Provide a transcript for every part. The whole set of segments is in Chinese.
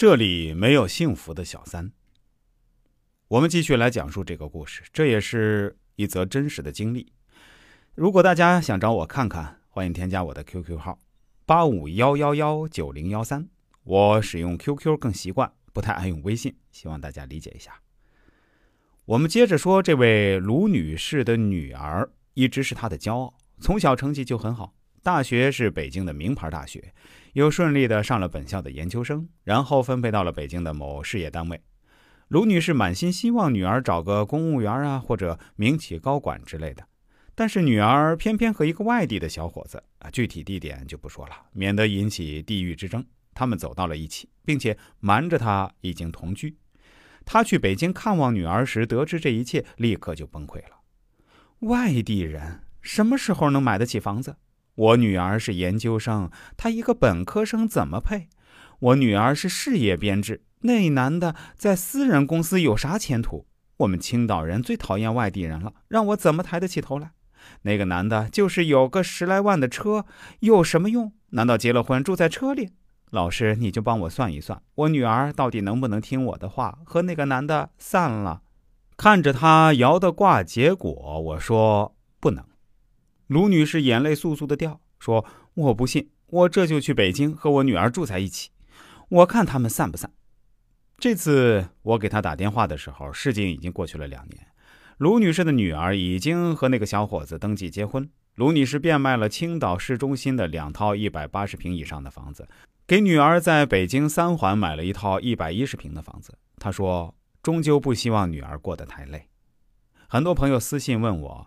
这里没有幸福的小三。我们继续来讲述这个故事，这也是一则真实的经历。如果大家想找我看看，欢迎添加我的 QQ 号八五幺幺幺九零幺三。我使用 QQ 更习惯，不太爱用微信，希望大家理解一下。我们接着说，这位卢女士的女儿一直是她的骄傲，从小成绩就很好，大学是北京的名牌大学。又顺利的上了本校的研究生，然后分配到了北京的某事业单位。卢女士满心希望女儿找个公务员啊，或者民企高管之类的。但是女儿偏偏和一个外地的小伙子啊，具体地点就不说了，免得引起地域之争。他们走到了一起，并且瞒着她已经同居。她去北京看望女儿时，得知这一切，立刻就崩溃了。外地人什么时候能买得起房子？我女儿是研究生，她一个本科生怎么配？我女儿是事业编制，那男的在私人公司有啥前途？我们青岛人最讨厌外地人了，让我怎么抬得起头来？那个男的就是有个十来万的车，有什么用？难道结了婚住在车里？老师，你就帮我算一算，我女儿到底能不能听我的话，和那个男的散了？看着他摇的卦结果，我说不能。卢女士眼泪簌簌的掉，说：“我不信，我这就去北京和我女儿住在一起，我看他们散不散。”这次我给她打电话的时候，事情已经过去了两年，卢女士的女儿已经和那个小伙子登记结婚。卢女士变卖了青岛市中心的两套一百八十平以上的房子，给女儿在北京三环买了一套一百一十平的房子。她说：“终究不希望女儿过得太累。”很多朋友私信问我。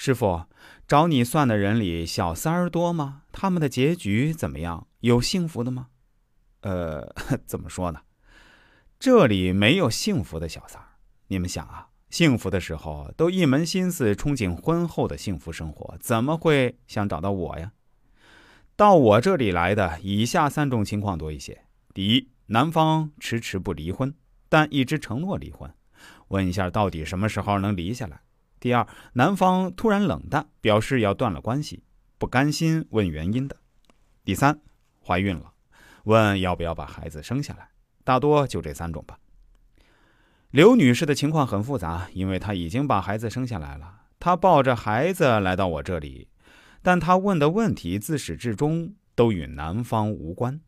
师傅，找你算的人里小三儿多吗？他们的结局怎么样？有幸福的吗？呃，怎么说呢？这里没有幸福的小三儿。你们想啊，幸福的时候都一门心思憧憬婚后的幸福生活，怎么会想找到我呀？到我这里来的以下三种情况多一些：第一，男方迟迟不离婚，但一直承诺离婚，问一下到底什么时候能离下来。第二，男方突然冷淡，表示要断了关系，不甘心问原因的。第三，怀孕了，问要不要把孩子生下来。大多就这三种吧。刘女士的情况很复杂，因为她已经把孩子生下来了，她抱着孩子来到我这里，但她问的问题自始至终都与男方无关。